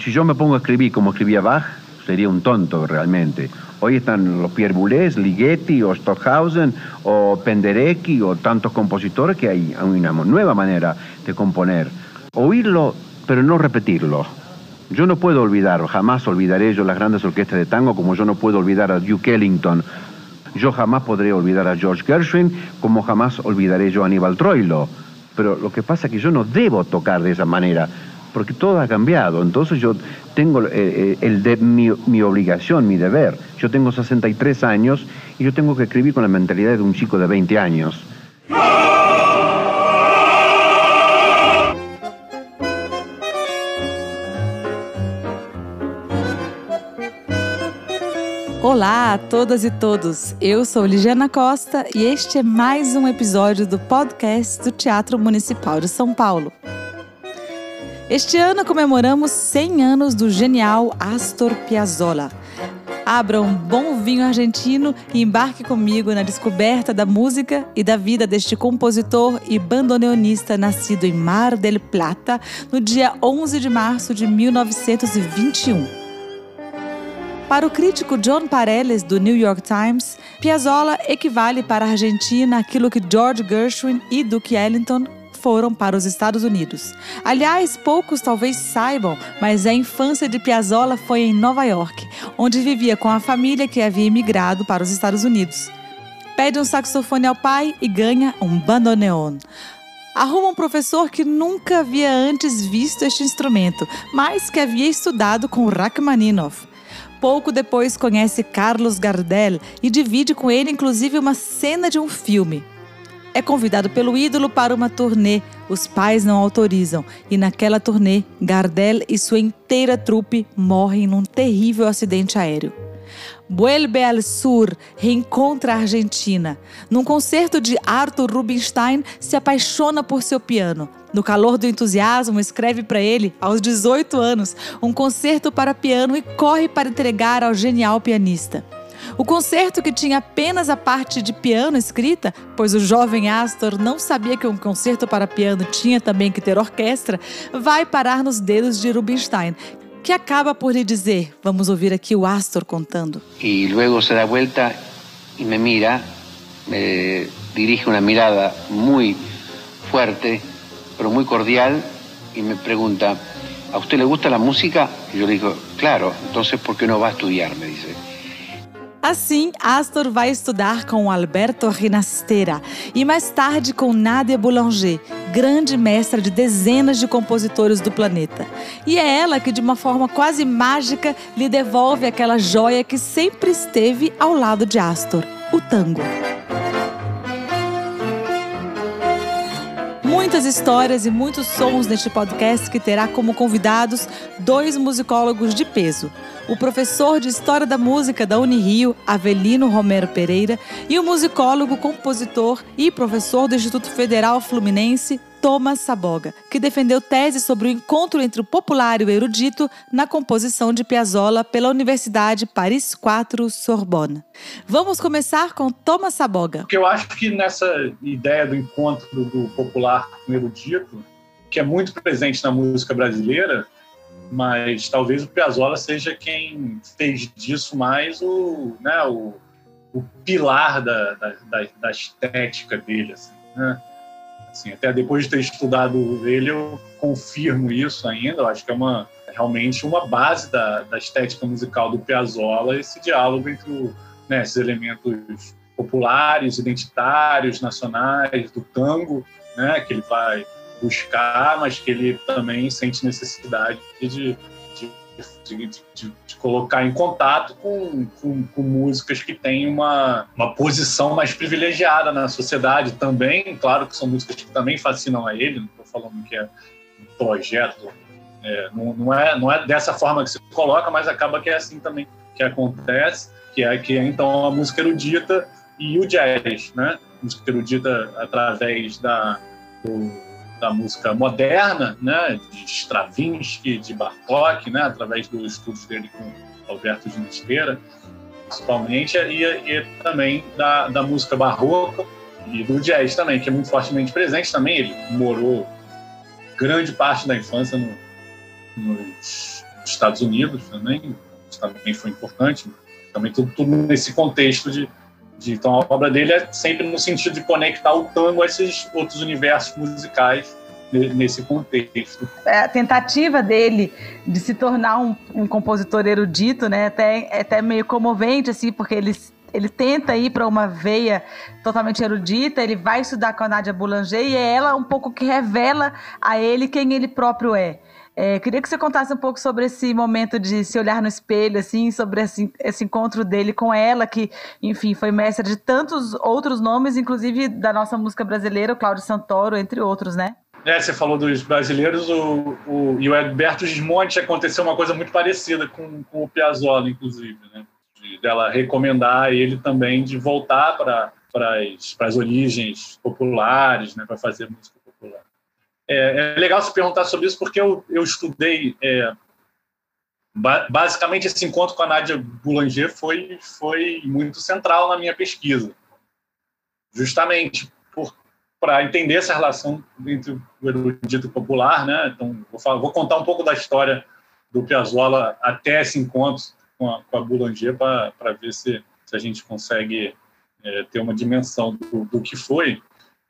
si yo me pongo a escribir como escribía Bach, sería un tonto realmente. Hoy están los Pierre Boulez, Ligeti o Stockhausen o Penderecki o tantos compositores que hay una nueva manera de componer. Oírlo, pero no repetirlo. Yo no puedo olvidar, jamás olvidaré yo las grandes orquestas de tango como yo no puedo olvidar a Duke Ellington. Yo jamás podré olvidar a George Gershwin como jamás olvidaré yo a Aníbal Troilo. Pero lo que pasa es que yo no debo tocar de esa manera porque todo ha cambiado. Entonces yo tengo eh, eh, mi, obligación, mi deber. Yo tengo 63 años y yo tengo que escribir con la mentalidad de un chico de 20 años. Olá a todas e todos. Eu sou Ligiana Costa e este é mais um episódio do podcast do Teatro Municipal de São Paulo. Este ano comemoramos 100 anos do genial Astor Piazzolla. Abra um bom vinho argentino e embarque comigo na descoberta da música e da vida deste compositor e bandoneonista nascido em Mar del Plata no dia 11 de março de 1921. Para o crítico John Pareles, do New York Times, Piazzolla equivale para a Argentina aquilo que George Gershwin e Duke Ellington foram para os Estados Unidos. Aliás, poucos talvez saibam, mas a infância de Piazzolla foi em Nova York, onde vivia com a família que havia emigrado para os Estados Unidos. Pede um saxofone ao pai e ganha um bandoneon. Arruma um professor que nunca havia antes visto este instrumento, mas que havia estudado com Rachmaninoff. Pouco depois conhece Carlos Gardel e divide com ele inclusive uma cena de um filme. É convidado pelo ídolo para uma turnê. Os pais não autorizam. E naquela turnê, Gardel e sua inteira trupe morrem num terrível acidente aéreo. Vuelve al Sur reencontra a Argentina. Num concerto de Arthur Rubinstein, se apaixona por seu piano. No calor do entusiasmo, escreve para ele, aos 18 anos, um concerto para piano e corre para entregar ao genial pianista. O concerto, que tinha apenas a parte de piano escrita, pois o jovem Astor não sabia que um concerto para piano tinha também que ter orquestra, vai parar nos dedos de Rubinstein, que acaba por lhe dizer: Vamos ouvir aqui o Astor contando. E luego se dá vuelta e me mira, me dirige uma mirada muito forte, pero muito cordial, e me pergunta: ¿A usted le gusta la música? Yo le digo, claro, entonces ¿por qué no va a estudiar? Me dice. Assim, Astor vai estudar com Alberto Rinastera e mais tarde com Nadia Boulanger, grande mestra de dezenas de compositores do planeta. E é ela que, de uma forma quase mágica, lhe devolve aquela joia que sempre esteve ao lado de Astor: o tango. Muitas histórias e muitos sons neste podcast que terá como convidados dois musicólogos de peso. O professor de História da Música da Unirio, Avelino Romero Pereira, e o musicólogo, compositor e professor do Instituto Federal Fluminense, Thomas Saboga, que defendeu tese sobre o encontro entre o popular e o erudito na composição de Piazzolla pela Universidade Paris IV Sorbonne. Vamos começar com Thomas Saboga. Eu acho que nessa ideia do encontro do popular com o erudito, que é muito presente na música brasileira, mas talvez o Piazzolla seja quem fez disso mais o, né, o, o pilar da, da, da, estética dele. Assim, né? Assim, até depois de ter estudado ele, eu confirmo isso ainda. Eu acho que é uma realmente uma base da, da estética musical do Piazzolla esse diálogo entre o, né, esses elementos populares, identitários, nacionais, do tango, né, que ele vai buscar, mas que ele também sente necessidade de, de, de, de, colocar em contato com, com, com, músicas que têm uma, uma posição mais privilegiada na sociedade também. Claro que são músicas que também fascinam a ele, não estou falando que é um projeto, é, não, não, é, não é dessa forma que se coloca, mas acaba que é assim também que acontece, que é que é então a música erudita e o jazz, né? Música erudita através da, do, da música moderna, né, de Stravinsky, de Bartók, né, através dos estudos dele com Alberto de Esteira, principalmente, e, e também da, da música barroca e do jazz também, que é muito fortemente presente também. Ele morou grande parte da infância no, nos Estados Unidos também, também foi importante, também tudo, tudo nesse contexto de, Então, a obra dele é sempre no sentido de conectar o tango a esses outros universos musicais nesse contexto. É, a tentativa dele de se tornar um, um compositor erudito, né, até, é até meio comovente, assim, porque ele, ele tenta ir para uma veia totalmente erudita, ele vai estudar com a Nádia Boulanger e é ela um pouco que revela a ele quem ele próprio é. É, queria que você contasse um pouco sobre esse momento de se olhar no espelho, assim, sobre esse, esse encontro dele com ela, que, enfim, foi mestra de tantos outros nomes, inclusive da nossa música brasileira, o Cláudio Santoro, entre outros, né? É, você falou dos brasileiros, o, o, e o Alberto Gismonte aconteceu uma coisa muito parecida com, com o Piazzolla, inclusive, né? De, dela recomendar ele também de voltar para as, as origens populares, né? Para fazer música. É, é, legal se perguntar sobre isso porque eu, eu estudei. É, ba basicamente, esse encontro com a Nádia Boulanger foi, foi muito central na minha pesquisa. Justamente para entender essa relação entre o erudito popular, né? Então, vou, falar, vou, contar um pouco da história do Piazzolla até esse encontro com a, com a Boulanger para ver se, se a gente consegue é, ter uma dimensão do, do que foi.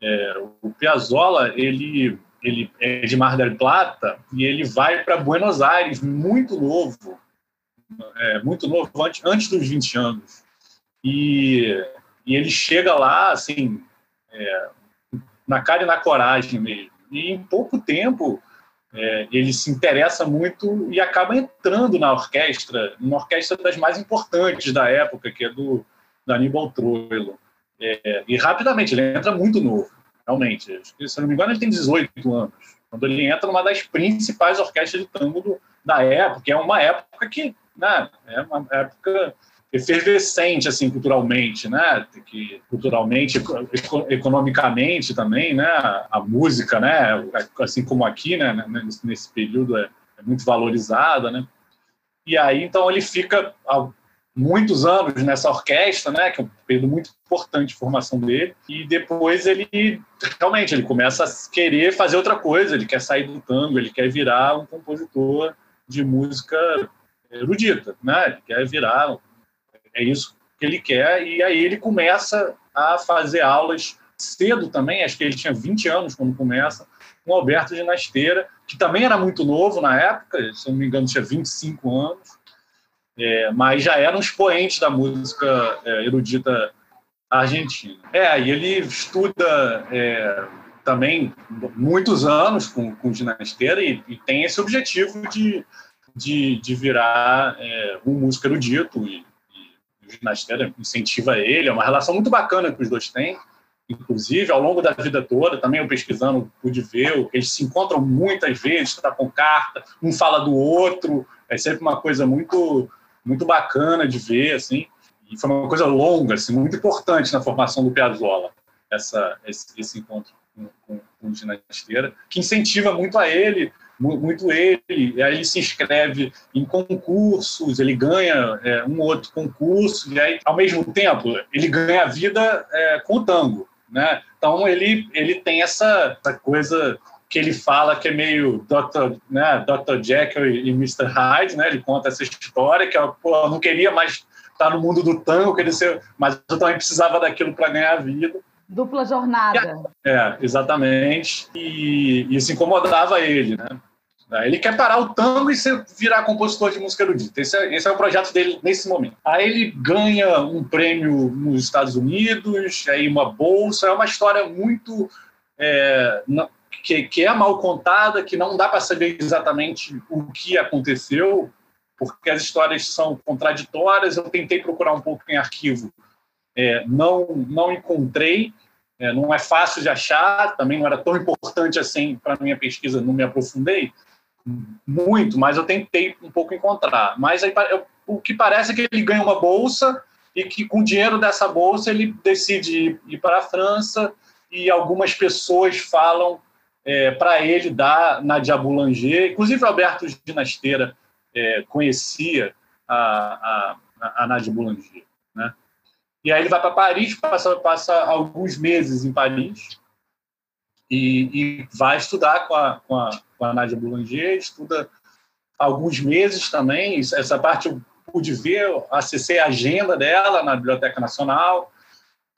É, o Piazzolla, ele, ele é de Mar del Plata e ele vai para Buenos Aires muito novo, é, muito novo, antes, antes dos 20 anos. E, e ele chega lá, assim, é, na cara e na coragem mesmo. E em pouco tempo é, ele se interessa muito e acaba entrando na orquestra, uma orquestra das mais importantes da época, que é do, do Aníbal Troilo. É, e rapidamente, ele entra muito novo, realmente. Se não me engano, ele tem 18 anos. Quando ele entra numa das principais orquestras de tango do, da época, que é uma época que né, é uma época efervescente assim culturalmente, né? Que culturalmente, economicamente também, né? A música, né? Assim como aqui, né? Nesse período é, é muito valorizada, né? E aí então ele fica muitos anos nessa orquestra, né? Que é um período muito importante de formação dele. E depois ele realmente ele começa a querer fazer outra coisa. Ele quer sair do tango, ele quer virar um compositor de música erudita, né? Ele quer virar é isso que ele quer, e aí ele começa a fazer aulas cedo também, acho que ele tinha 20 anos quando começa, com Alberto de Nasteira, que também era muito novo na época, se não me engano tinha 25 anos, é, mas já era um expoente da música é, erudita argentina. É, e ele estuda é, também muitos anos com, com Ginasteira e, e tem esse objetivo de, de, de virar é, um músico erudito e ginastéria incentiva ele, é uma relação muito bacana que os dois têm, inclusive ao longo da vida toda, também eu pesquisando pude ver, eles se encontram muitas vezes, tá com carta, um fala do outro, é sempre uma coisa muito muito bacana de ver, assim, e foi uma coisa longa, assim, muito importante na formação do Piazzolla, essa, esse, esse encontro com, com, com o ginasteira, que incentiva muito a ele muito ele, e aí ele se inscreve em concursos, ele ganha é, um outro concurso, e aí, ao mesmo tempo, ele ganha a vida é, com o tango, né? Então, ele, ele tem essa, essa coisa que ele fala que é meio Dr. Né, Dr. Jekyll e Mr. Hyde, né? Ele conta essa história que eu, pô, eu não queria mais estar no mundo do tango, queria ser, mas eu também precisava daquilo para ganhar a vida. Dupla jornada. É, exatamente. E isso incomodava ele, né? Ele quer parar o tango e virar compositor de música erudita. Esse é, esse é o projeto dele nesse momento. Aí ele ganha um prêmio nos Estados Unidos, aí uma bolsa. É uma história muito. É, que, que é mal contada, que não dá para saber exatamente o que aconteceu, porque as histórias são contraditórias. Eu tentei procurar um pouco em arquivo, é, não, não encontrei. É, não é fácil de achar, também não era tão importante assim para minha pesquisa, não me aprofundei muito, mas eu tentei um pouco encontrar. Mas aí, o que parece é que ele ganha uma bolsa e que com o dinheiro dessa bolsa ele decide ir para a França e algumas pessoas falam é, para ele dar Nadia Boulanger, inclusive Alberto Ginasteira é, conhecia a, a, a Nadia Boulanger, né? E aí ele vai para Paris, passa, passa alguns meses em Paris e, e vai estudar com a, com a com a Nádia Boulanger, estuda alguns meses também. Essa parte eu pude ver, acessei a agenda dela na Biblioteca Nacional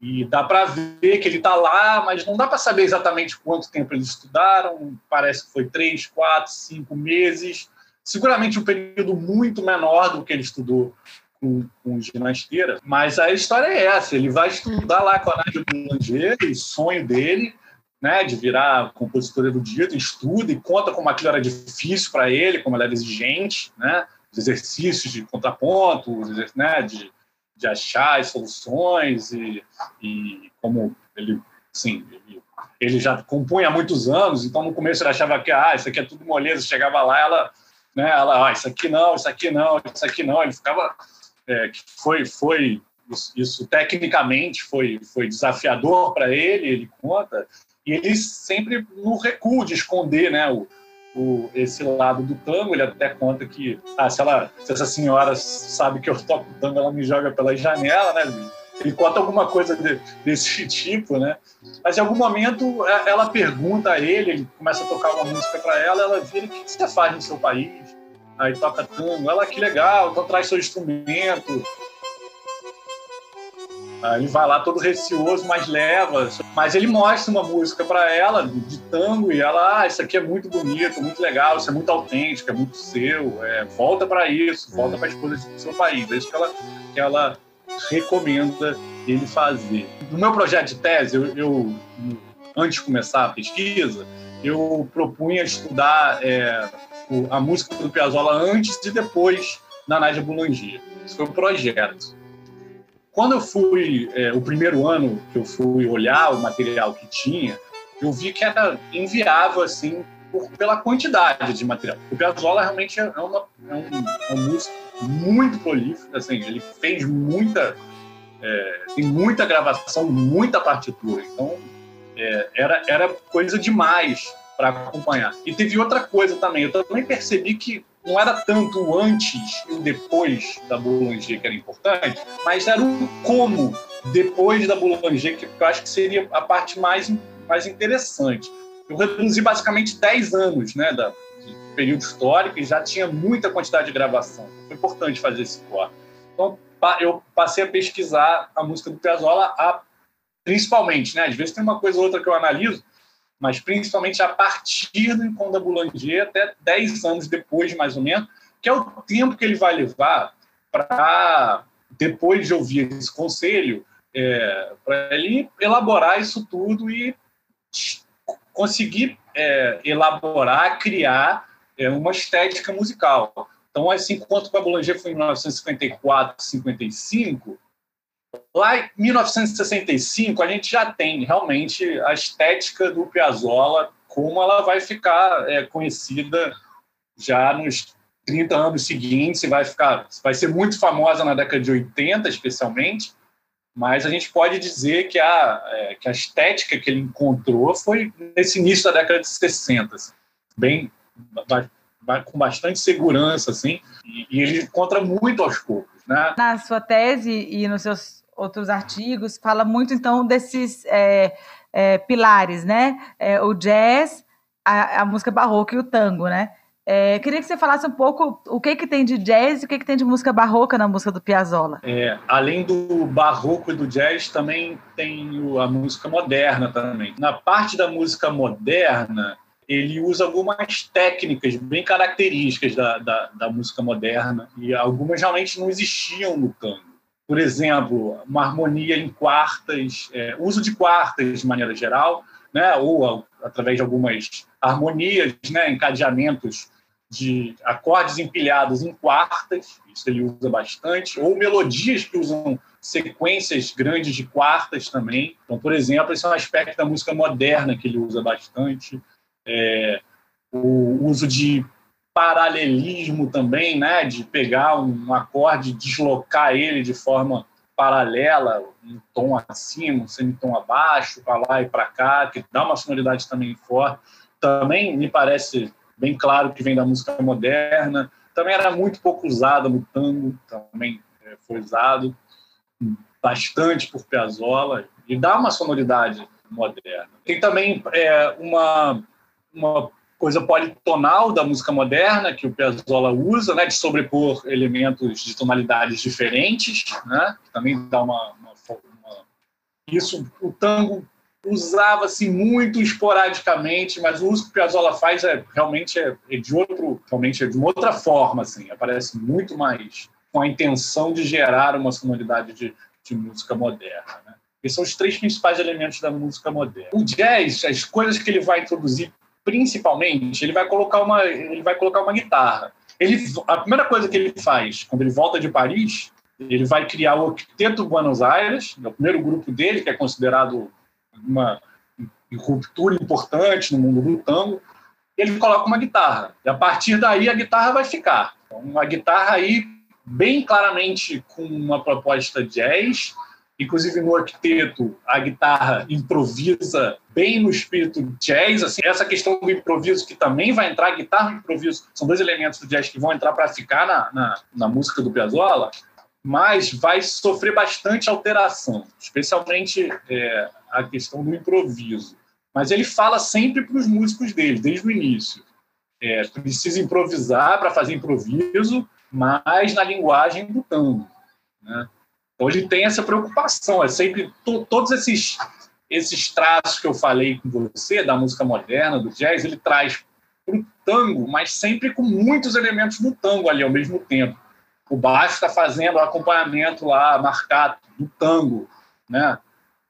e dá para ver que ele está lá, mas não dá para saber exatamente quanto tempo eles estudaram. Parece que foi três, quatro, cinco meses. Seguramente um período muito menor do que ele estudou com, com ginasteira. Mas a história é essa: ele vai estudar lá com a Nádia Boulanger, o sonho dele né, de virar compositor erudito, estuda e conta como aquilo era difícil para ele, como ele era exigente, né, os exercícios de contraponto, né, de, de achar as soluções e, e como ele, sim, ele, ele, já compunha há muitos anos, então no começo ele achava que ah, isso aqui é tudo moleza, chegava lá, ela, né, ela, ah, isso aqui não, isso aqui não, isso aqui não, ele ficava, é, foi, foi isso, isso, tecnicamente foi, foi desafiador para ele, ele conta, e ele sempre no recuo de esconder né, o, o, esse lado do tango. Ele até conta que ah, se, ela, se essa senhora sabe que eu toco tango, ela me joga pela janela, né? Ele conta alguma coisa de, desse tipo, né? Mas em algum momento é, ela pergunta a ele, ele começa a tocar uma música para ela, ela vira: o que você faz no seu país? Aí toca tango. Ela, que legal, então traz seu instrumento. Ele vai lá todo receoso, mas leva. Mas ele mostra uma música para ela de tango e ela, ah, isso aqui é muito bonito, muito legal, isso é muito autêntico, é muito seu. É, volta para isso, volta para a esposa do seu país. É isso que ela, que ela recomenda ele fazer. No meu projeto de tese, eu, eu antes de começar a pesquisa, eu propunha estudar é, a música do Piazzolla antes e depois da Nádia Boulanger. Isso foi o projeto. Quando eu fui, é, o primeiro ano que eu fui olhar o material que tinha, eu vi que era inviável, assim, por, pela quantidade de material. O Piazzolla realmente é, uma, é um, é um músico muito prolífico, assim, ele fez muita, é, tem muita gravação, muita partitura, então é, era, era coisa demais para acompanhar. E teve outra coisa também, eu também percebi que não era tanto o antes e o depois da Boulanger que era importante, mas era o como depois da Boulanger que eu acho que seria a parte mais, mais interessante. Eu reduzi basicamente 10 anos né, da, de período histórico e já tinha muita quantidade de gravação. Foi importante fazer esse corte. Então, eu passei a pesquisar a música do Piazzolla, a, principalmente, né? Às vezes tem uma coisa ou outra que eu analiso, mas principalmente a partir do encontro da Boulanger, até 10 anos depois, mais ou menos, que é o tempo que ele vai levar para, depois de ouvir esse conselho, é, para ele elaborar isso tudo e conseguir é, elaborar, criar é, uma estética musical. Então, esse encontro com a Boulanger foi em 1954, 55, Lá em 1965, a gente já tem realmente a estética do Piazzolla, como ela vai ficar é, conhecida já nos 30 anos seguintes, vai ficar, vai ser muito famosa na década de 80, especialmente, mas a gente pode dizer que a, é, que a estética que ele encontrou foi nesse início da década de 60, assim, bem com bastante segurança, assim, e, e ele encontra muito aos poucos. Né? Na sua tese e nos seus outros artigos, fala muito então desses é, é, pilares, né? É, o jazz, a, a, música barroca e o tango, né? É, queria que você falasse um pouco o que, que tem de jazz e o que, que tem de música barroca na música do Piazzolla. É, além do barroco e do jazz, também tem a música moderna também. Na parte da música moderna, ele usa algumas técnicas bem características da, da, da música moderna e algumas realmente não existiam no tango por exemplo, uma harmonia em quartas, é, uso de quartas de maneira geral, né, ou através de algumas harmonias, né, encadeamentos de acordes empilhados em quartas, isso ele usa bastante, ou melodias que usam sequências grandes de quartas também. Então, por exemplo, esse é um aspecto da música moderna que ele usa bastante. É, o uso de paralelismo também, né, de pegar um acorde deslocar ele de forma paralela, um tom acima, um semitom abaixo, para lá e para cá, que dá uma sonoridade também forte. Também me parece bem claro que vem da música moderna. Também era muito pouco usada no tango, também é, foi usado bastante por Piazzolla e dá uma sonoridade moderna. Tem também é, uma, uma coisa politonal da música moderna que o Piazzolla usa, né, de sobrepor elementos de tonalidades diferentes, né, também dá uma, uma, uma, isso o tango usava-se muito esporadicamente, mas o uso que o Piazzolla faz é realmente é, é, de outro, realmente é de uma outra forma, assim, aparece muito mais com a intenção de gerar uma sonoridade de, de música moderna. Né? Esses são os três principais elementos da música moderna. O jazz, as coisas que ele vai introduzir principalmente, ele vai colocar uma, ele vai colocar uma guitarra. Ele, a primeira coisa que ele faz quando ele volta de Paris, ele vai criar o Octeto Buenos Aires, é o primeiro grupo dele, que é considerado uma ruptura importante no mundo do tango. Ele coloca uma guitarra. E a partir daí a guitarra vai ficar. Então, uma guitarra aí bem claramente com uma proposta jazz, Inclusive no octeto, a guitarra improvisa bem no espírito jazz. Assim, essa questão do improviso que também vai entrar, guitarra e improviso são dois elementos do jazz que vão entrar para ficar na, na, na, música do Piazzolla, mas vai sofrer bastante alteração, especialmente é, a questão do improviso. Mas ele fala sempre para os músicos dele, desde o início. É, precisa improvisar para fazer improviso, mas na linguagem do tango. Né? Ele tem essa preocupação, é sempre to, todos esses esses traços que eu falei com você da música moderna, do jazz, ele traz para o tango, mas sempre com muitos elementos do tango ali ao mesmo tempo. O baixo está fazendo acompanhamento lá marcado do tango, né?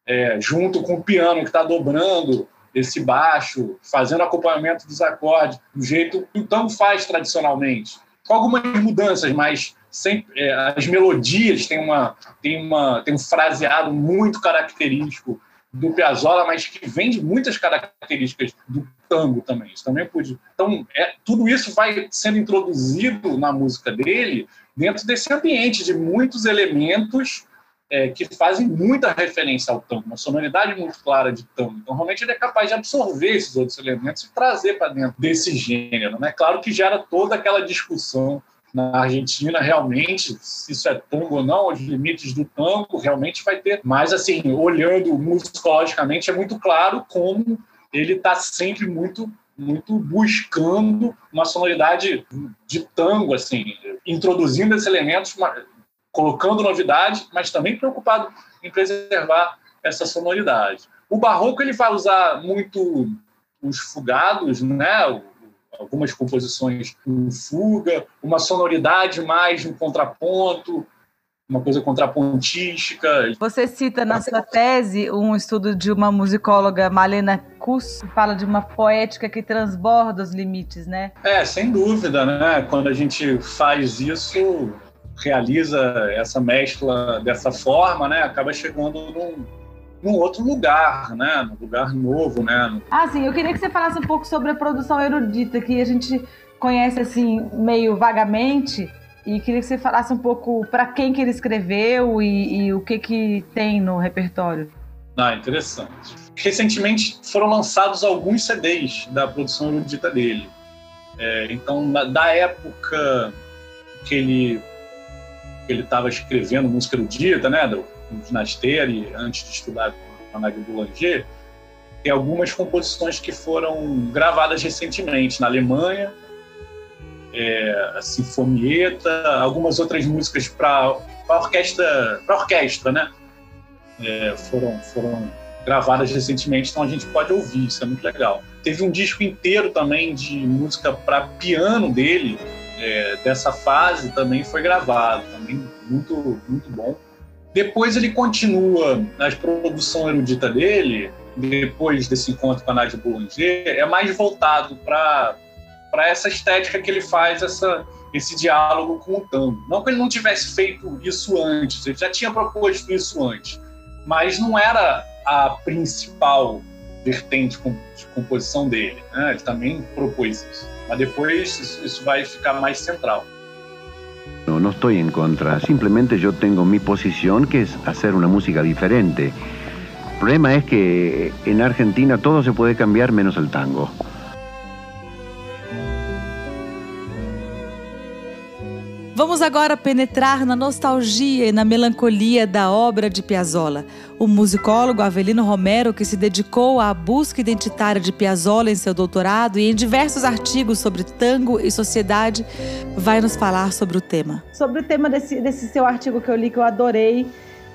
É, junto com o piano que está dobrando esse baixo, fazendo acompanhamento dos acordes, do jeito que o tango faz tradicionalmente. Com algumas mudanças, mas sempre, é, as melodias têm, uma, têm, uma, têm um fraseado muito característico do Piazzolla, mas que vem de muitas características do tango também. Isso também pude. Então, é, tudo isso vai sendo introduzido na música dele dentro desse ambiente de muitos elementos é, que fazem muita referência ao tango, uma sonoridade muito clara de tango. Então, realmente, ele é capaz de absorver esses outros elementos e trazer para dentro desse gênero. Né? Claro que gera toda aquela discussão na Argentina, realmente, se isso é tango ou não, os limites do tango realmente vai ter. Mas, assim, olhando musicologicamente, é muito claro como ele está sempre muito muito buscando uma sonoridade de tango, assim, introduzindo esses elementos, colocando novidade, mas também preocupado em preservar essa sonoridade. O barroco ele vai usar muito os fugados, né? Algumas composições em fuga, uma sonoridade mais no contraponto, uma coisa contrapontística. Você cita na sua tese um estudo de uma musicóloga, Malena Kuss, que fala de uma poética que transborda os limites, né? É, sem dúvida, né? Quando a gente faz isso, realiza essa mescla dessa forma, né? Acaba chegando num num outro lugar, né? Num lugar novo, né? Ah, sim. Eu queria que você falasse um pouco sobre a produção erudita, que a gente conhece assim meio vagamente. E queria que você falasse um pouco para quem que ele escreveu e, e, o que que tem no repertório. Ah, interessante. Recentemente foram lançados alguns CDs da produção erudita dele. É, então, da época que ele ele estava escrevendo música erudita, né, do, no ginastério, antes de estudar com a Nague Boulanger, tem algumas composições que foram gravadas recentemente na Alemanha, é, a Sinfonieta, algumas outras músicas para orquestra, para orquestra, né? É, foram, foram gravadas recentemente, então a gente pode ouvir, isso é muito legal. Teve um disco inteiro também de música para piano dele, é, dessa fase também foi gravado, também muito, muito bom. Depois ele continua na produção erudita dele, depois desse encontro com a Nadia Boulanger, é mais voltado para essa estética que ele faz, essa, esse diálogo com o tango. Não que ele não tivesse feito isso antes, ele já tinha proposto isso antes, mas não era a principal vertente de composição dele. Né? Ele também propôs isso. Mas depois isso, isso vai ficar mais central. No, no estoy en contra, simplemente yo tengo mi posición que es hacer una música diferente. El problema es que en Argentina todo se puede cambiar menos el tango. Agora penetrar na nostalgia e na melancolia da obra de Piazzolla. O musicólogo Avelino Romero, que se dedicou à busca identitária de Piazzolla em seu doutorado e em diversos artigos sobre tango e sociedade, vai nos falar sobre o tema. Sobre o tema desse, desse seu artigo que eu li, que eu adorei,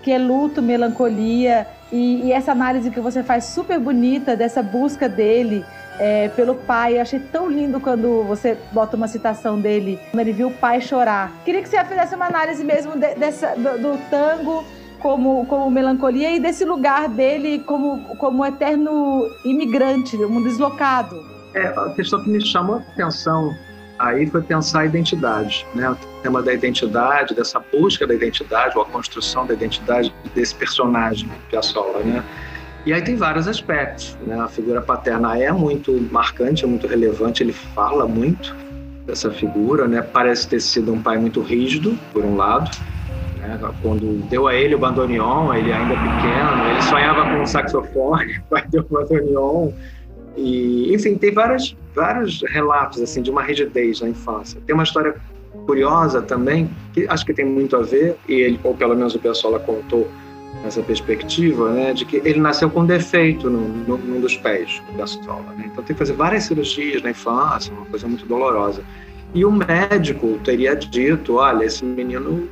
que é luto, melancolia, e, e essa análise que você faz super bonita dessa busca dele é, pelo pai. Eu achei tão lindo quando você bota uma citação dele, quando ele viu o pai chorar. Queria que você fizesse uma análise mesmo de, dessa, do, do, tango como, como melancolia e desse lugar dele como, como eterno imigrante, um deslocado. É, a questão que me chamou a atenção aí foi pensar a identidade, né? O tema da identidade, dessa busca da identidade, ou a construção da identidade desse personagem, Piazzolla, né? E aí tem vários aspectos. Né? A figura paterna é muito marcante, é muito relevante, ele fala muito dessa figura, né? Parece ter sido um pai muito rígido, por um lado. Né? Quando deu a ele o bandoneon, ele ainda pequeno, ele sonhava com um saxofone, o pai deu o bandoneon. E, enfim, tem várias, vários relatos assim de uma rigidez na infância. Tem uma história curiosa também, que acho que tem muito a ver, e ele, ou pelo menos o pessoal contou, essa perspectiva, né, de que ele nasceu com defeito no, num dos pés da sola. Né? Então tem que fazer várias cirurgias na infância, uma coisa muito dolorosa. E o médico teria dito, olha, esse menino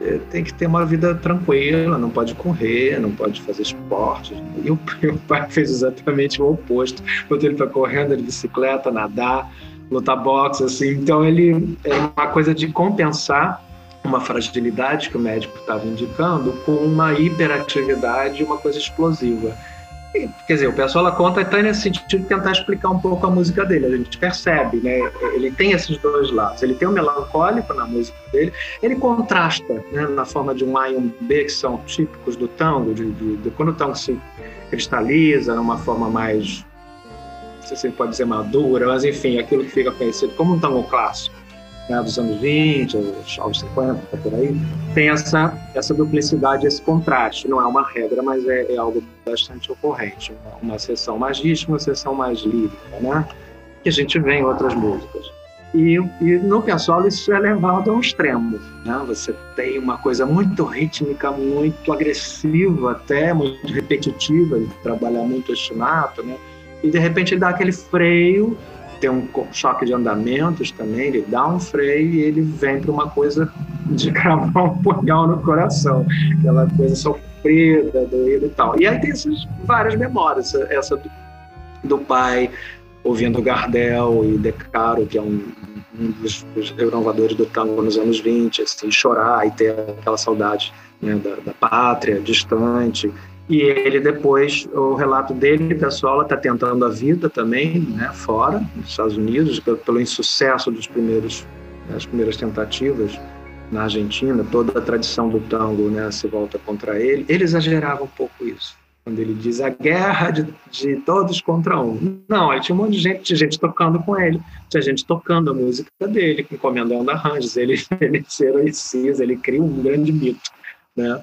eh, tem que ter uma vida tranquila, não pode correr, não pode fazer esporte. E o pai fez exatamente o oposto. Botou ele para correndo de bicicleta, nadar, lutar boxe, assim. Então ele é uma coisa de compensar uma fragilidade que o médico estava indicando com uma hiperatividade, uma coisa explosiva. E, quer dizer, o pessoal conta está nesse sentido de tentar explicar um pouco a música dele. A gente percebe, né? Ele tem esses dois lados. Ele tem o melancólico na música dele, ele contrasta né, na forma de um A e um B, que são típicos do tango, de, de, de quando o tango se cristaliza numa forma mais, não sei se pode dizer madura, mas enfim, aquilo que fica conhecido como um tango clássico né, dos anos 20, aos 50, por aí, tem essa, essa duplicidade, esse contraste. Não é uma regra, mas é, é algo bastante ocorrente. Uma sessão mais rítmica, uma sessão mais lírica, né? que a gente vê em outras músicas. E, e no pessoal isso é levado ao extremo. Né? Você tem uma coisa muito rítmica, muito agressiva até, muito repetitiva, ele trabalha muito ostinato, né? e de repente ele dá aquele freio tem um choque de andamentos também, ele dá um freio e ele vem para uma coisa de cravar um punhal no coração, aquela coisa sofrida, doída e tal. E aí tem essas várias memórias, essa do, do pai ouvindo Gardel e De Caro, que é um, um dos, dos renovadores do tango nos anos 20, assim, chorar e ter aquela saudade né, da, da pátria distante. E ele depois, o relato dele, pessoal, está tentando a vida também, né, fora, nos Estados Unidos, pelo insucesso dos primeiros, das primeiras tentativas na Argentina, toda a tradição do tango né, se volta contra ele. Ele exagerava um pouco isso, quando ele diz a guerra de, de todos contra um. Não, aí tinha um monte de gente, de gente tocando com ele, tinha gente tocando a música dele, encomendando arranjos, ele, ele heroiciza, ele cria um grande mito, né?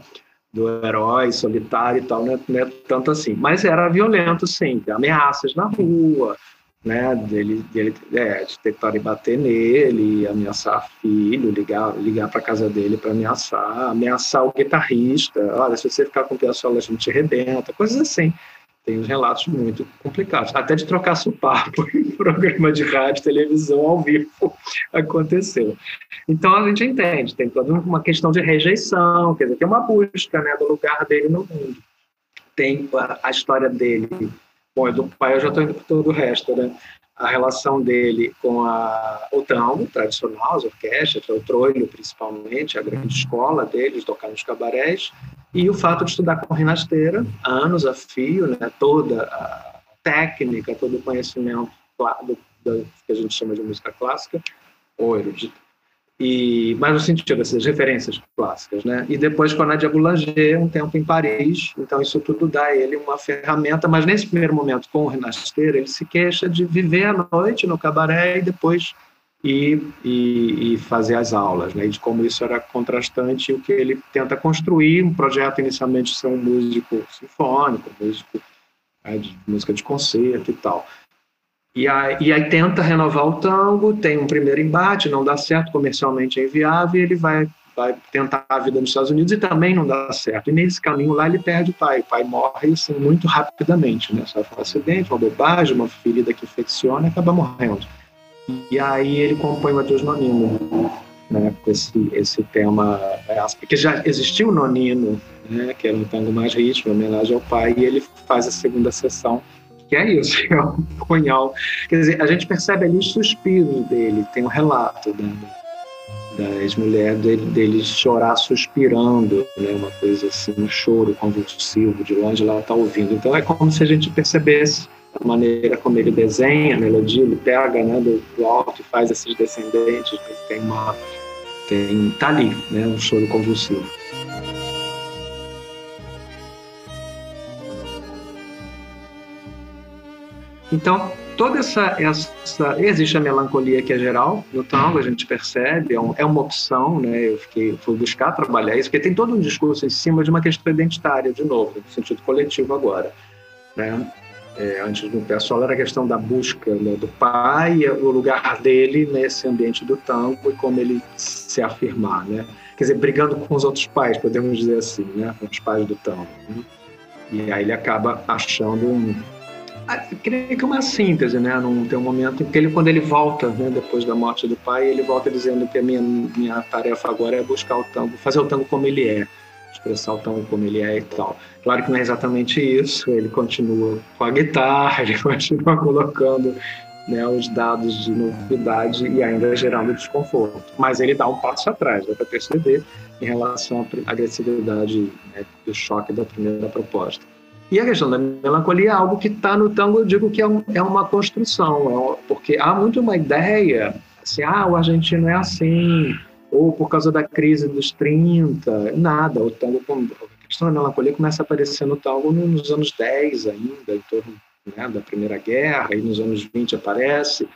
Do herói solitário e tal, não é, tanto assim. Mas era violento, sim, ameaças na rua, né, dele, dele é, de tentarem bater nele, ameaçar filho, ligar, ligar para casa dele para ameaçar, ameaçar o guitarrista, olha, se você ficar com o pessoal, a gente te rebenta, coisas assim tem uns relatos muito complicados, até de trocar sopapo em programa de rádio, televisão ao vivo aconteceu. Então a gente entende, tem toda uma questão de rejeição, quer dizer, tem uma busca né, do lugar dele no mundo. Tem a, história dele, bom, do pai eu já estou indo para todo o resto, né? A relação dele com a, o tango tradicional, as orquestras, o trolho principalmente, a grande escola deles, tocar nos cabarés, e o fato de estudar com rinasteira, anos a fio, né, toda a técnica, todo o conhecimento do, do, que a gente chama de música clássica, ou erudita, e mais no sentido dessas referências clássicas, né? E depois com a Nadia Boulanger, um tempo em Paris, então isso tudo dá a ele uma ferramenta, mas nesse primeiro momento com o Renasteira, ele se queixa de viver à noite no cabaré e depois e, e, e, fazer as aulas, né? E de como isso era contrastante o que ele tenta construir um projeto inicialmente de ser um músico sinfônico, músico né, de música de concerto e tal. E aí, e aí tenta renovar o tango, tem um primeiro embate, não dá certo, comercialmente é inviável, e ele vai, vai tentar a vida nos Estados Unidos e também não dá certo. E nesse caminho lá ele perde o pai. O pai morre assim, muito rapidamente, né? Só um acidente, uma bobagem, uma ferida que infecciona e acaba morrendo. E aí ele compõe o Matheus Nonino, né? Com esse, esse tema, porque já existiu o Nonino, né? Que era um tango mais ritmo, em homenagem ao pai, e ele faz a segunda sessão que é isso, é um punhal. Quer dizer, a gente percebe ali os suspiros dele, tem um relato da, ex-mulher dele, dele chorar suspirando, né, uma coisa assim, um choro convulsivo, de longe ela está ouvindo. Então é como se a gente percebesse a maneira como ele desenha a melodia, ele pega né, do, do alto e faz esses descendentes, tem uma. Tem, tá ali, né, um choro convulsivo. Então, toda essa, essa. Existe a melancolia que é geral no tango, a gente percebe, é, um, é uma opção, né? Eu fiquei, fui buscar trabalhar isso, porque tem todo um discurso em cima de uma questão identitária, de novo, no sentido coletivo agora. Né? É, antes do pessoal era a questão da busca né, do pai, o lugar dele nesse ambiente do tango e como ele se afirmar, né? Quer dizer, brigando com os outros pais, podemos dizer assim, né? Com os pais do tango. Né? E aí ele acaba achando um, ah, creio que é uma síntese, né? Num, tem um momento em que ele, quando ele volta, né, depois da morte do pai, ele volta dizendo que a minha, minha tarefa agora é buscar o tango, fazer o tango como ele é, expressar o tango como ele é e tal. Claro que não é exatamente isso, ele continua com a guitarra, ele continua colocando né, os dados de novidade e ainda gerando desconforto. Mas ele dá um passo atrás, dá para perceber, em relação à agressividade né, do choque da primeira proposta. E a questão da melancolia é algo que está no tango, eu digo que é, um, é uma construção, é porque há muito uma ideia, assim, ah, o argentino é assim, ou por causa da crise dos 30, nada, o tango, a questão da melancolia começa a aparecer no tango nos anos 10 ainda, em torno né, da Primeira Guerra, e nos anos 20 aparece,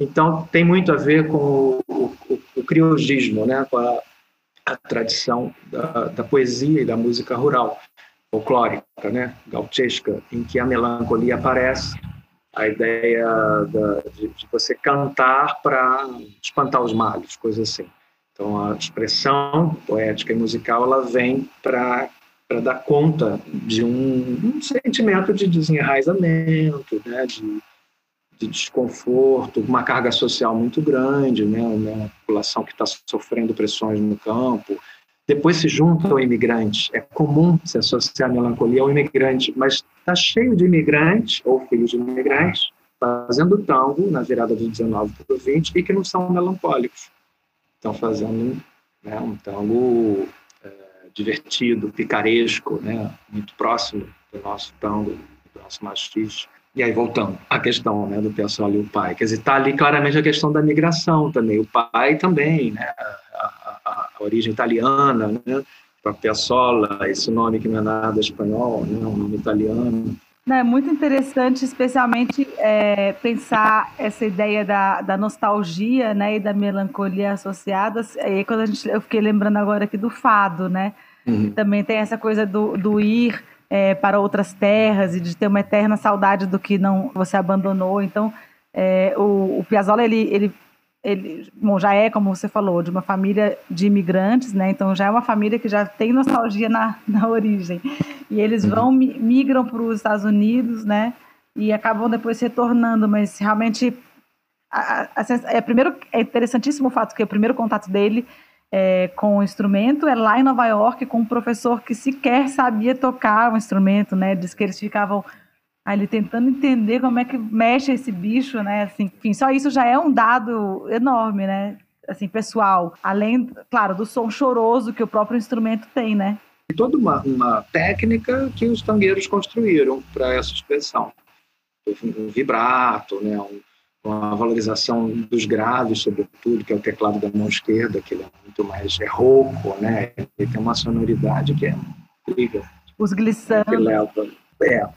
então tem muito a ver com o, o, o criogismo, né, com a, a tradição da, da poesia e da música rural folclórica, né, gauchesca, em que a melancolia aparece, a ideia da, de, de, você cantar para espantar os males, coisas assim. Então, a expressão poética e musical ela vem para para dar conta de um, um, sentimento de desenraizamento, né, de, de, desconforto, uma carga social muito grande, né, uma população que está sofrendo pressões no campo, depois se junta ao imigrante. É comum se associar a melancolia ao imigrante, mas está cheio de imigrantes ou filhos de imigrantes fazendo tango na virada do 19 para o 20 e que não são melancólicos. Estão fazendo né, um tango é, divertido, picaresco, né, muito próximo do nosso tango, do nosso machixe. E aí, voltando à questão né, do pessoal e o pai. Quer dizer, está ali claramente a questão da migração também. O pai também, né? a origem italiana, né? Piazzolla, esse nome que não é nada espanhol, né? um nome italiano. É muito interessante, especialmente é, pensar essa ideia da, da nostalgia, né, e da melancolia associadas. Aí quando a gente, eu fiquei lembrando agora aqui do fado, né? Uhum. Também tem essa coisa do, do ir é, para outras terras e de ter uma eterna saudade do que não você abandonou. Então, é, o, o Piazzolla ele, ele ele bom, já é, como você falou, de uma família de imigrantes, né? Então já é uma família que já tem nostalgia na, na origem. E eles uhum. vão, migram para os Estados Unidos, né? E acabam depois retornando, mas realmente. A, a, a, é, primeiro, é interessantíssimo o fato que o primeiro contato dele é, com o instrumento é lá em Nova York, com um professor que sequer sabia tocar o instrumento, né? Diz que eles ficavam Aí ele tentando entender como é que mexe esse bicho, né? Assim, enfim, só isso já é um dado enorme, né? Assim, pessoal. Além, claro, do som choroso que o próprio instrumento tem, né? Toda uma, uma técnica que os tangueiros construíram para essa expressão. Um vibrato, né? Um, uma valorização dos graves, sobretudo, que é o teclado da mão esquerda, que é muito mais é rouco, né? Ele tem uma sonoridade que é incrível. Os glissandos. Que leva, é,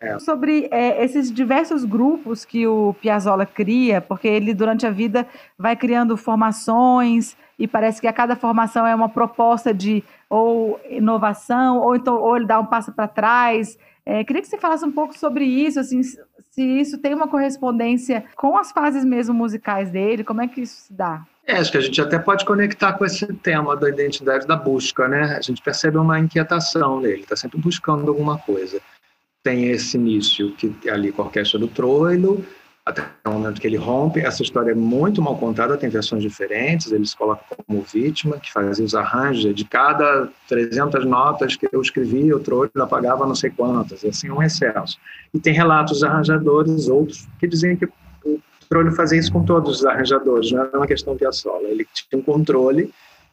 é. Sobre é, esses diversos grupos que o Piazzolla cria, porque ele durante a vida vai criando formações e parece que a cada formação é uma proposta de ou inovação ou então ou ele dá um passo para trás. É, queria que você falasse um pouco sobre isso, assim, se isso tem uma correspondência com as fases mesmo musicais dele, como é que isso se dá? É, acho que a gente até pode conectar com esse tema da identidade da busca, né? A gente percebe uma inquietação nele, está sempre buscando alguma coisa. Tem esse início que ali com a orquestra do Troilo, até o momento que ele rompe. Essa história é muito mal contada, tem versões diferentes. Ele se coloca como vítima, que fazia os arranjos. De cada 300 notas que eu escrevia, o Troilo apagava não sei quantas. Assim, um excesso. E tem relatos arranjadores, outros, que dizem que o Troilo fazia isso com todos os arranjadores, não era uma questão piaçola. Ele tinha um controle,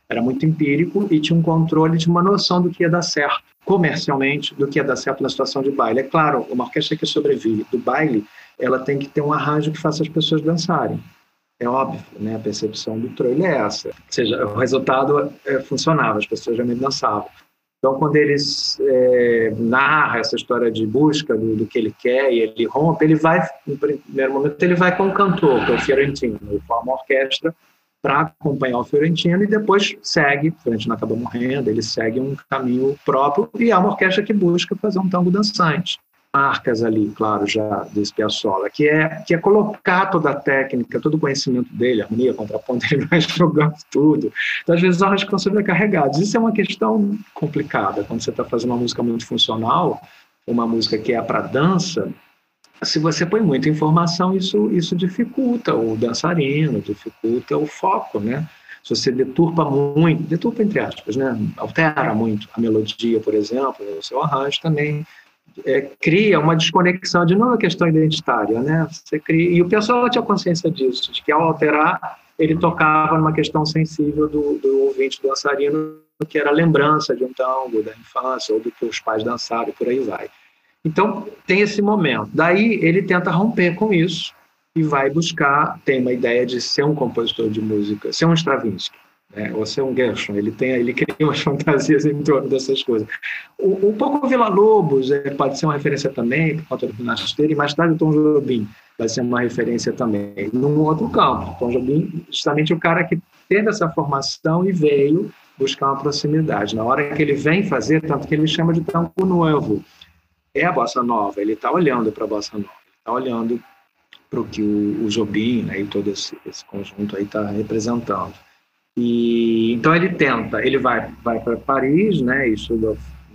era muito empírico, e tinha um controle de uma noção do que ia dar certo comercialmente, do que ia dar certo na situação de baile. É claro, uma orquestra que sobrevive do baile ela tem que ter um arranjo que faça as pessoas dançarem. É óbvio, né? A percepção do trailer é essa. Ou seja, o resultado é, funcionava, as pessoas realmente dançavam. Então, quando eles é, narra essa história de busca do, do, que ele quer e ele rompe, ele vai, no primeiro momento, ele vai com o cantor, que é o Fiorentino, ele forma uma orquestra para acompanhar o Fiorentino e depois segue, o Fiorentino acaba morrendo, ele segue um caminho próprio e é uma orquestra que busca fazer um tango dançante marcas ali, claro, já desse Piazzolla, que é, que é colocar toda a técnica, todo o conhecimento dele, harmonia, contraponto, ele vai jogando tudo. Então, às vezes, arranjos ficam sobrecarregados. Isso é uma questão complicada. Quando você está fazendo uma música muito funcional, uma música que é para dança, se você põe muita informação, isso, isso dificulta o dançarino, dificulta o foco, né? Se você deturpa muito, deturpa entre aspas, né? Altera muito a melodia, por exemplo, o seu arranjo também é, cria uma desconexão, de novo a questão identitária, né? Você cria, e o pessoal tinha consciência disso, de que ao alterar, ele tocava numa questão sensível do, do ouvinte dançarino, que era a lembrança de um tango da infância, ou do que os pais dançaram, e por aí vai. Então, tem esse momento. Daí, ele tenta romper com isso e vai buscar, tem uma ideia de ser um compositor de música, ser um Stravinsky né? ou ser um Gershon, ele tem, ele cria umas fantasias em torno dessas coisas. O, o pouco Vila Lobos é, pode ser uma referência também, por conta do Finasteiro, e mais tarde o Tom Jobim vai ser uma referência também, num outro campo. Tom Jobim, justamente o cara que teve essa formação e veio buscar uma proximidade. Na hora que ele vem fazer, tanto que ele chama de tango novo, é a bossa nova, ele está olhando para a bossa nova, ele está olhando para o que o, o Jobim né, e todo esse, esse conjunto aí está representando. E então ele tenta, ele vai vai para Paris, né? Isso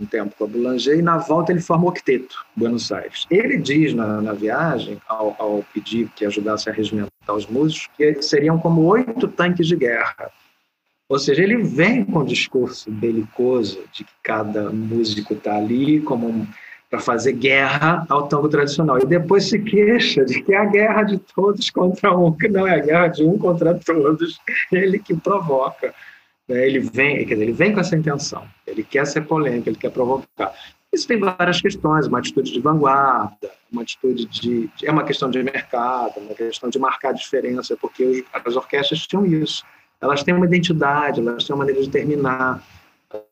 um tempo com a Boulanger e na volta ele forma o octeto, Buenos Aires. Ele diz na, na viagem, ao, ao, pedir que ajudasse a regimentar os músicos, que seriam como oito tanques de guerra. Ou seja, ele vem com o discurso belicoso de que cada músico está ali como um, para fazer guerra ao tango tradicional. E depois se queixa de que é a guerra de todos contra um, que não é a guerra de um contra todos, ele que provoca. Né? Ele vem, dizer, ele vem com essa intenção, ele quer ser polêmico, ele quer provocar. Isso tem várias questões, uma atitude de vanguarda, uma atitude de, é uma questão de mercado, uma questão de marcar diferença, porque os, as orquestras tinham isso. Elas têm uma identidade, elas têm uma maneira de terminar,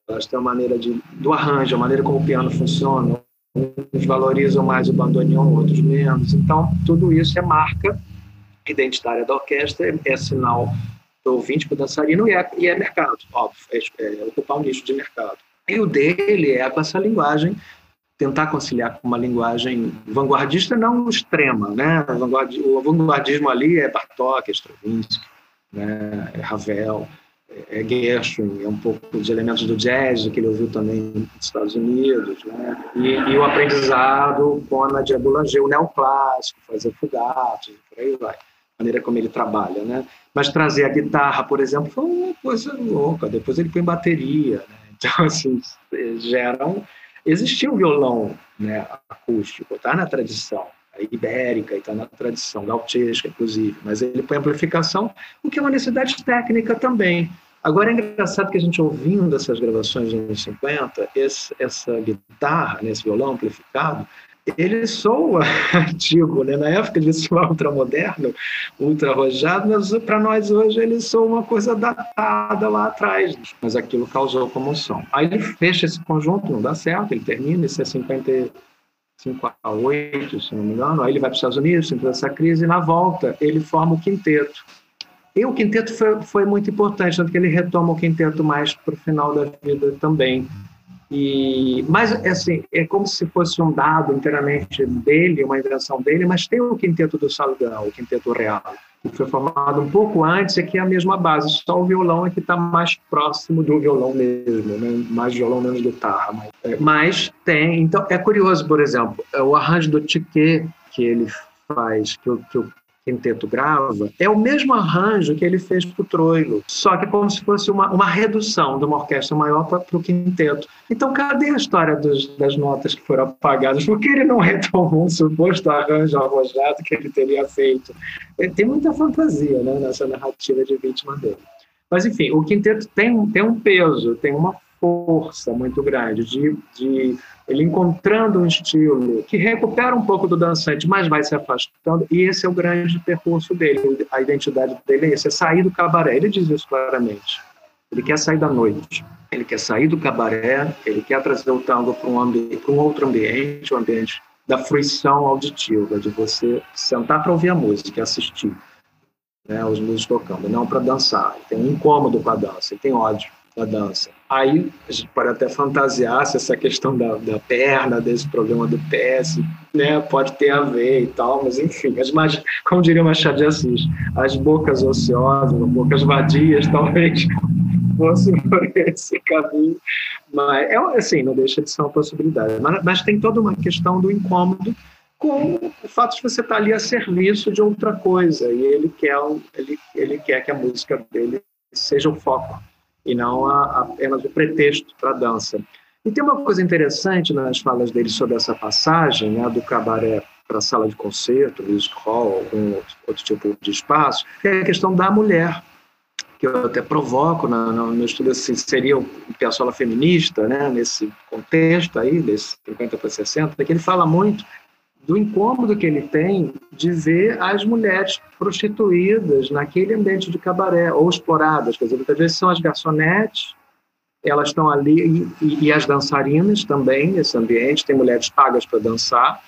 elas têm uma maneira de, do arranjo, a maneira como o piano funciona, uns valorizam mais o bandoneon, outros menos. Então, tudo isso é marca identitária da orquestra, é, sinal para o ouvinte, para o dançarino, e é, e é mercado, óbvio, é, é, ocupar um nicho de mercado. E o dele é com essa linguagem, tentar conciliar com uma linguagem vanguardista, não extrema, né? O vanguardismo ali é Bartók, é Stravinsky, né? é Ravel, é, é Gershwin, é um pouco de elementos do jazz que ele ouviu também nos Estados Unidos, né? E, e o aprendizado com a Nadia Boulanger, o neoclássico, fazer fugatos, por aí vai, a maneira como ele trabalha, né? Mas trazer a guitarra, por exemplo, foi uma coisa louca. Depois ele põe bateria, né? Então, assim, gera um... Existia um violão né, acústico, está na tradição ibérica e está na tradição gauchesca, inclusive, mas ele põe amplificação, o que é uma necessidade técnica também. Agora é engraçado que a gente ouvindo essas gravações dos anos 50, esse, essa guitarra, nesse violão amplificado, ele soa antigo, né? Na época ele soa ultramoderno, ultra arrojado, mas para nós hoje ele soa uma coisa datada lá atrás. Mas aquilo causou comoção. Aí ele fecha esse conjunto, não dá certo, ele termina, isso é 50 5 a 8, se não me engano. Aí ele vai para os Estados Unidos, toda essa crise, e na volta ele forma o quinteto. E o quinteto foi, foi muito importante, tanto que ele retoma o quinteto mais para o final da vida também. E, mas, assim, é como se fosse um dado inteiramente dele, uma invenção dele, mas tem o quinteto do Salgão, o quinteto real, que foi formado um pouco antes, é que é a mesma base, só o violão é que está mais próximo do violão mesmo, né? mais violão, menos guitarra. Mas, é, mas tem, então, é curioso, por exemplo, é o arranjo do Tiquet, que ele faz, que o, que o quinteto grava, é o mesmo arranjo que ele fez para o Troilo, só que como se fosse uma, uma redução de uma orquestra maior para o quinteto. Então, cadê a história dos, das notas que foram apagadas? Por que ele não retomou um suposto arranjo arrojado que ele teria feito? Tem muita fantasia né, nessa narrativa de vítima dele. Mas, enfim, o quinteto tem, tem um peso, tem uma força muito grande de, de ele encontrando um estilo que recupera um pouco do dançante, mas vai se afastando, e esse é o grande percurso dele, a identidade dele é esse, é sair do cabaré, ele diz isso claramente, ele quer sair da noite, ele quer sair do cabaré, ele quer trazer o tango para um, um outro ambiente, um ambiente da fruição auditiva, de você sentar para ouvir a música assistir né, os músicos tocando, não para dançar, tem um incômodo com a dança, tem ódio da dança. Aí a gente pode até fantasiar se essa questão da, da perna, desse problema do pé, né, pode ter a ver e tal, mas enfim, as como diria Machado de Assis, as bocas ociosas, as bocas vadias, talvez fossem por esse caminho, mas é assim, não deixa de ser uma possibilidade. Mas, mas tem toda uma questão do incômodo com o fato de você estar ali a serviço de outra coisa e ele quer ele, ele quer que a música dele seja o foco e não a, apenas o pretexto para a dança. E tem uma coisa interessante nas falas dele sobre essa passagem, né, do cabaré para a sala de concerto, music hall, algum outro, tipo de espaço, é a questão da mulher, que eu até provoco no, estudo, assim, seria o Piazzolla feminista, né, nesse contexto aí, desse 50 para 60, que ele fala muito do incômodo que ele tem de ver as mulheres prostituídas naquele ambiente de cabaré, ou exploradas, quer dizer, muitas vezes são as garçonetes, elas estão ali, e, e as dançarinas também nesse ambiente, tem mulheres pagas para dançar,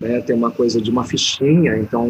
né, tem uma coisa de uma fichinha, então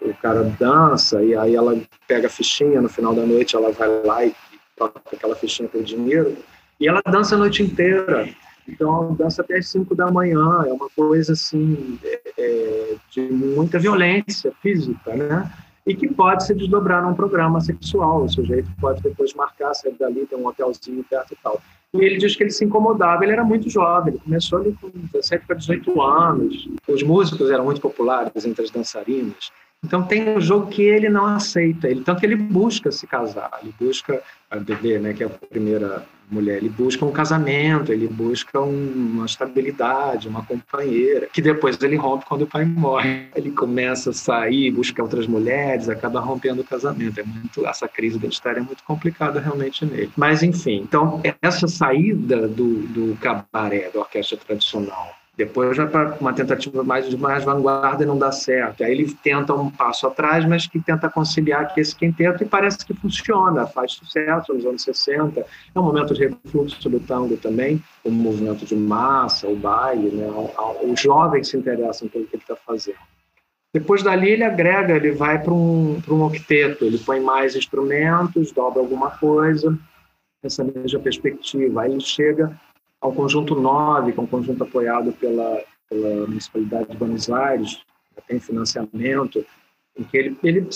o cara dança, e aí ela pega a fichinha, no final da noite ela vai lá e toca aquela fichinha pelo dinheiro, e ela dança a noite inteira, então, dança até as 5 da manhã, é uma coisa assim, é, é, de muita violência física, né? E que pode se desdobrar num programa sexual. O sujeito pode depois marcar, sair dali, ter um hotelzinho perto e tal. E ele diz que ele se incomodava, ele era muito jovem, ele começou ali com 17 para 18 anos. Os músicos eram muito populares entre as dançarinas. Então tem um jogo que ele não aceita, ele, tanto que ele busca se casar, ele busca a bebê, né, que é a primeira mulher, ele busca um casamento, ele busca um, uma estabilidade, uma companheira, que depois ele rompe quando o pai morre. Ele começa a sair, busca outras mulheres, acaba rompendo o casamento. É muito essa crise identitária é muito complicada realmente nele. Mas enfim, então essa saída do, do cabaré da orquestra tradicional depois já para uma tentativa mais de mais vanguarda e não dá certo. Aí ele tenta um passo atrás, mas que tenta conciliar aqui esse quinteto e parece que funciona, faz sucesso nos anos 60. É um momento de refluxo do tango também, o movimento de massa, o baile, né? os jovens se interessam pelo que ele está fazendo. Depois dali ele agrega, ele vai para um, um octeto, ele põe mais instrumentos, dobra alguma coisa, essa mesma perspectiva. Aí ele chega ao Conjunto 9, que é um conjunto apoiado pela, pela Municipalidade de Buenos Aires, tem financiamento, em que ele, ele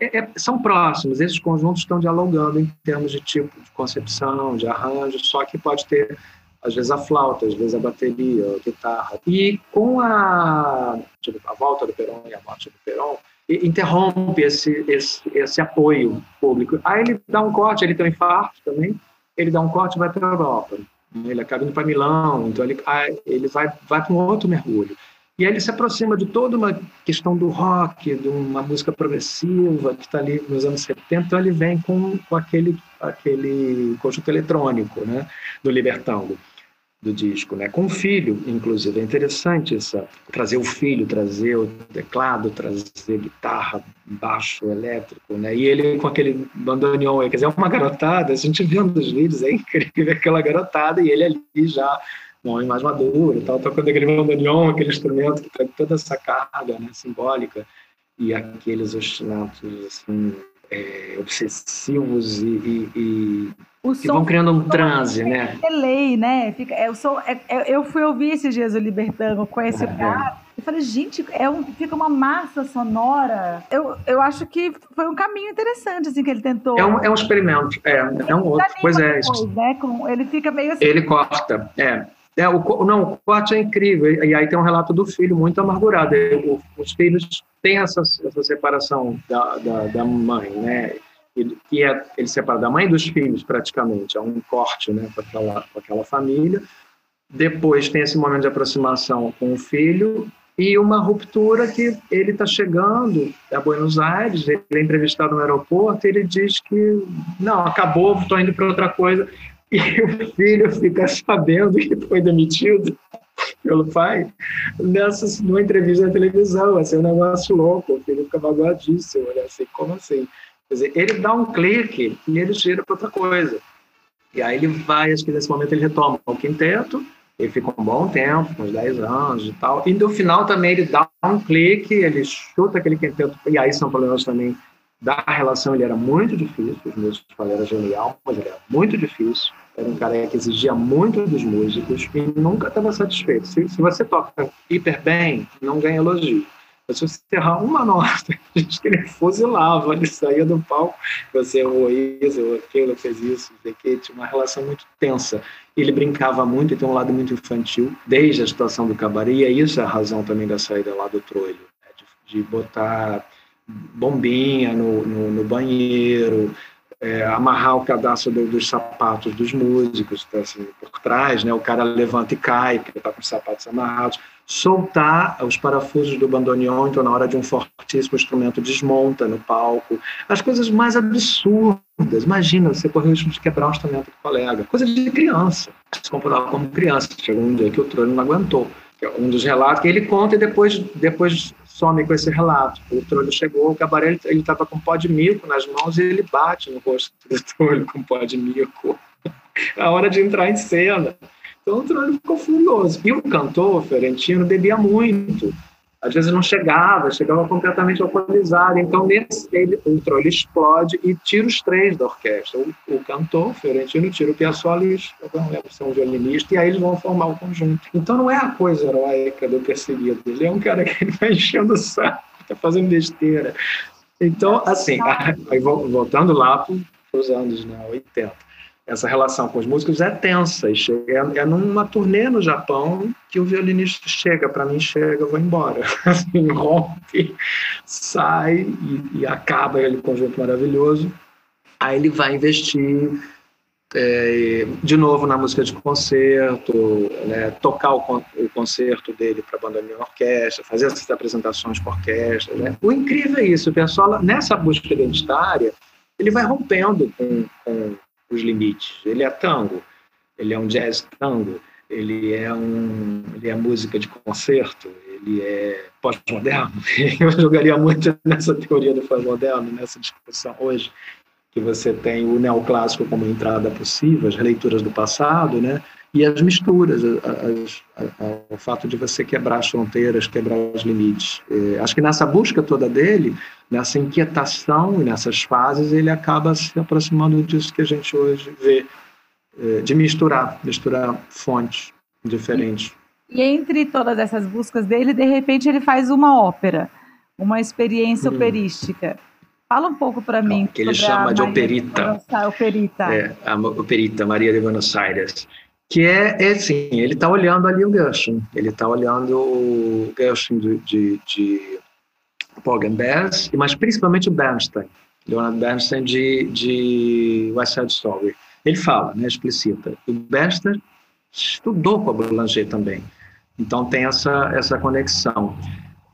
é, é, são próximos, esses conjuntos estão dialogando em termos de tipo de concepção, de arranjo, só que pode ter, às vezes, a flauta, às vezes a bateria, a guitarra. E com a, tipo, a volta do Perón e a morte do Perón, interrompe esse, esse, esse apoio público. Aí ele dá um corte, ele tem um infarto também, ele dá um corte e vai para a Europa. Ele acaba indo para Milão, então ele, ah, ele vai, vai para um outro mergulho. E aí ele se aproxima de toda uma questão do rock, de uma música progressiva que está ali nos anos 70, então ele vem com, com aquele, aquele conjunto eletrônico né, do Libertango do disco, né? Com o filho, inclusive, é interessante essa trazer o filho, trazer o teclado, trazer guitarra, baixo elétrico, né? E ele com aquele bandoneon, quer dizer, é uma garotada, a gente vendo os vídeos é incrível aquela garotada e ele ali já um homem mais maduro, tal, tocando aquele bandoneon, aquele instrumento que tem toda essa carga, né, simbólica e aqueles ostinatos assim é, obsessivos e, e, e que vão criando um transe, né? É lei, né? Fica, é, eu, sou, é, é, eu fui ouvir esses dias o Libertango com esse uhum. cara. Eu falei, gente, é um, fica uma massa sonora. Eu, eu acho que foi um caminho interessante, assim, que ele tentou. É um, é um experimento, é, é um outro. Pois é. Depois, né? Ele fica meio assim. Ele corta, é. É, o, não, o corte é incrível. E aí tem um relato do filho muito amargurado. O, os filhos têm essa, essa separação da, da, da mãe, né? que é ele separa da mãe dos filhos praticamente, é um corte, né, com aquela, aquela família. Depois tem esse momento de aproximação com o filho e uma ruptura que ele está chegando a Buenos Aires, ele é entrevistado no aeroporto, e ele diz que não, acabou, estou indo para outra coisa. E o filho fica sabendo que foi demitido pelo pai nessa numa entrevista na televisão, assim, um negócio louco, o filho fica magoadíssimo, olha assim, como assim? Quer dizer, ele dá um clique e ele gira para outra coisa. E aí ele vai, acho que nesse momento ele retoma o quinteto, ele fica um bom tempo, uns 10 anos e tal. E no final também ele dá um clique, ele chuta aquele quinteto, e aí são problemas também da relação, ele era muito difícil, os músicos falaram, era genial, mas ele era muito difícil. Era um cara que exigia muito dos músicos e nunca estava satisfeito. Se, se você toca hiper bem, não ganha elogio. Se você errar uma nota, a gente que ele fuzilava, ele saía do palco, você errou isso, errou aquilo, fez isso, que tinha uma relação muito tensa. Ele brincava muito e tem um lado muito infantil, desde a situação do cabaré, e é isso a razão também da saída lá do trolho, né? de, de, botar bombinha no, no, no banheiro, é, amarrar o cadastro do, dos sapatos dos músicos, tá, assim, por trás, né? o cara levanta e cai, porque está com os sapatos amarrados soltar os parafusos do bandoneon, então na hora de um fortíssimo instrumento desmonta no palco. As coisas mais absurdas. Imagina, você correr o risco de quebrar um instrumento do colega. Coisa de criança. Se comportava como criança. Chegou um dia que o Trolho não aguentou. É um dos relatos que ele conta e depois, depois some com esse relato. O Trolho chegou, o cabaré, ele estava com pó de mico nas mãos e ele bate no rosto do Trolho com pó de mico. A hora de entrar em cena. Então o Trolli ficou furioso. E o cantor, Ferentino, bebia muito. Às vezes não chegava, chegava completamente alcoolizado. Então, nesse, ele, o Trolli explode e tira os três da orquestra. O, o cantor, o Fiorentino, tira o Piazzolla e não lembro se é um violinista, e aí eles vão formar o conjunto. Então, não é a coisa heróica do perseguido. Ele é um cara que vai enchendo o saco, está fazendo besteira. Então, assim, voltando lá para os anos né, 80 essa relação com os músicos é tensa. E chega, é, é numa turnê no Japão que o violinista chega, para mim chega, eu vou embora. Assim, rompe, sai e, e acaba aquele conjunto maravilhoso. Aí ele vai investir é, de novo na música de concerto, né, tocar o, o, concerto dele para banda de orquestra, fazer essas apresentações com orquestra. Né. O incrível é isso, o pessoal, nessa busca identitária, ele vai rompendo com, com os limites. Ele é tango, ele é um jazz tango, ele é um, ele é música de concerto, ele é pós-moderno. Eu jogaria muito nessa teoria do pós-moderno, nessa discussão hoje, que você tem o neoclássico como entrada possível, as leituras do passado, né? E as misturas, as, as, o fato de você quebrar as fronteiras, quebrar os limites. É, acho que nessa busca toda dele, nessa inquietação e nessas fases, ele acaba se aproximando disso que a gente hoje vê, é, de misturar, misturar fontes diferentes. E, e entre todas essas buscas dele, de repente ele faz uma ópera, uma experiência hum. operística. Fala um pouco para mim. Que ele chama de operita. De operita. É, a operita Maria de Buenos Aires. Que é, é assim, ele está olhando ali o Gershwin. Ele está olhando o Gershwin de, de, de Bess, mas principalmente o Bernstein, Leonard Bernstein de, de West Side Story. Ele fala, né, explicita. O Bernstein estudou com a Boulanger também. Então tem essa, essa conexão.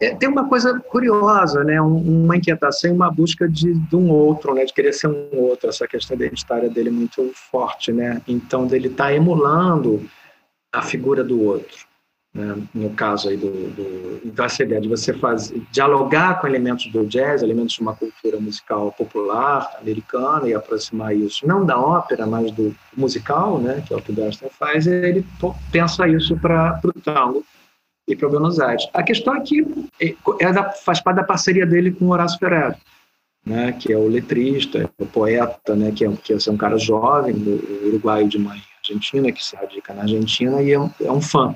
É, tem uma coisa curiosa, né, um, uma inquietação e uma busca de, de, um outro, né, de querer ser um outro. Essa questão identitária dele é muito forte, né. Então dele está emulando a figura do outro né, no caso aí do, do, então essa ideia de você fazer dialogar com elementos do jazz, elementos de uma cultura musical popular americana e aproximar isso não da ópera, mas do musical, né, que é o que o faz, ele pensa isso para o tango e para Buenos Aires. A questão é que é, é da, faz parte da parceria dele com Horácio Ferreira. né, que é o letrista, o poeta, né, que é, que é um cara jovem, uruguaio de mãe argentina, que se radica na Argentina e é um, é um fã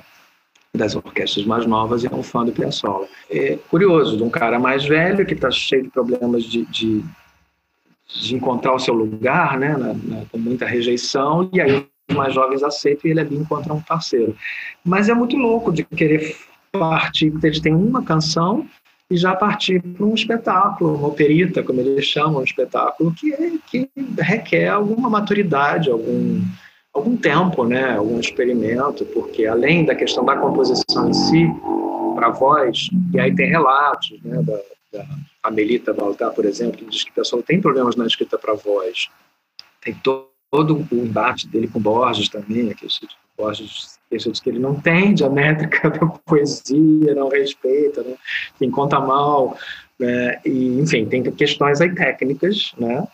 das orquestras mais novas e é um fã do Piazzolla. É curioso, de um cara mais velho que está cheio de problemas de, de, de, encontrar o seu lugar, né, na, na, com muita rejeição, e aí mais jovens aceitam e ele ali encontra um parceiro. Mas é muito louco de querer partir, porque eles têm uma canção e já partir para um espetáculo, uma operita, como eles chamam, um espetáculo que, que requer alguma maturidade, algum algum tempo, né, algum experimento, porque além da questão da composição em si, para voz, e aí tem relatos, né, da, da Amelita Baltar, por exemplo, que diz que o pessoal tem problemas na escrita para voz. Tem todo, todo o embate dele com Borges também, que Borges diz que ele não entende a métrica da poesia, não respeita, né, quem conta mal, né, e enfim, tem questões aí técnicas, né,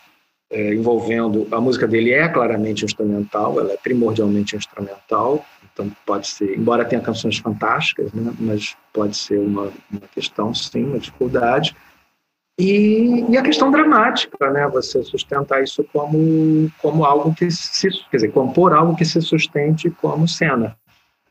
é, envolvendo a música dele é claramente instrumental, ela é primordialmente instrumental, então pode ser, embora tenha canções fantásticas, né, mas pode ser uma, uma questão, sim, uma dificuldade. E, e, a questão dramática, né, você sustentar isso como, como algo que se, quer dizer, compor algo que se sustente como cena.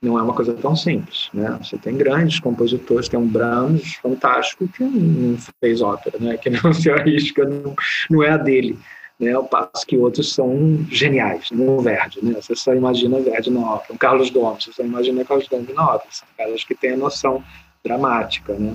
Não é uma coisa tão simples, né? Você tem grandes compositores, tem um Brahms fantástico que não fez ópera, né? Que não se arrisca, não, não é a dele né, ao passo que outros são geniais, no Verdi, né? Você só imagina Verdi na ópera. O Carlos Gomes, você só imagina Carlos Gomes na ópera. São caras que têm a noção dramática, né?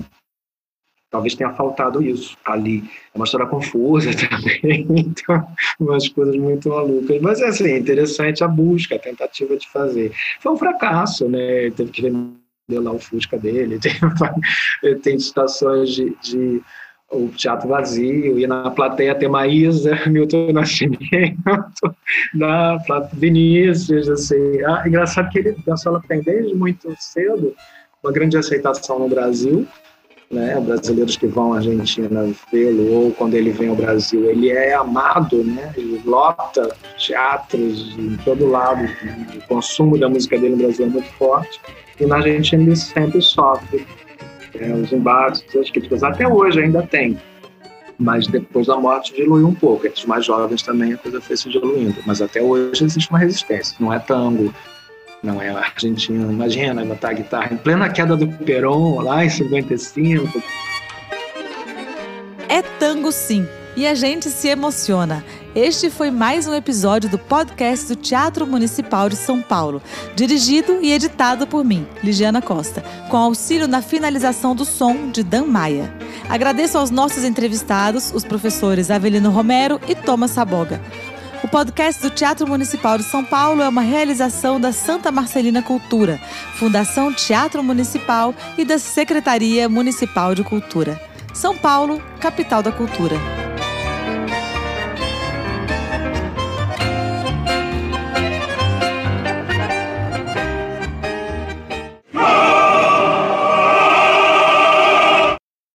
Talvez tenha faltado isso ali. É uma história confusa também, então, umas coisas muito malucas. Mas, é assim, interessante a busca, a tentativa de fazer. Foi um fracasso, né? Teve que vender lá o Fusca dele, tem, situações de, de o teatro vazio, e na plateia tem Maísa, Milton Nascimento, da Vinícius, assim. Ah, engraçado que ele, a Sola tem desde muito cedo uma grande aceitação no Brasil, né? Brasileiros que vão à Argentina vê-lo, ou quando ele vem ao Brasil, ele é amado, né? Ele lota teatros em todo lado, o consumo da música dele no Brasil é muito forte, e na Argentina ele sempre sofre é, os embates, as críticas, até hoje ainda tem. Mas depois da morte diluiu um pouco. Entre os mais jovens também a coisa foi se diluindo. Mas até hoje existe uma resistência. Não é tango, não é argentino. Imagina botar a guitarra em plena queda do Perón, lá em 55. É tango sim. E a gente se emociona. Este foi mais um episódio do podcast do Teatro Municipal de São Paulo, dirigido e editado por mim, Ligiana Costa, com auxílio na finalização do som de Dan Maia. Agradeço aos nossos entrevistados, os professores Avelino Romero e Thomas Saboga. O podcast do Teatro Municipal de São Paulo é uma realização da Santa Marcelina Cultura, Fundação Teatro Municipal e da Secretaria Municipal de Cultura. São Paulo, capital da cultura.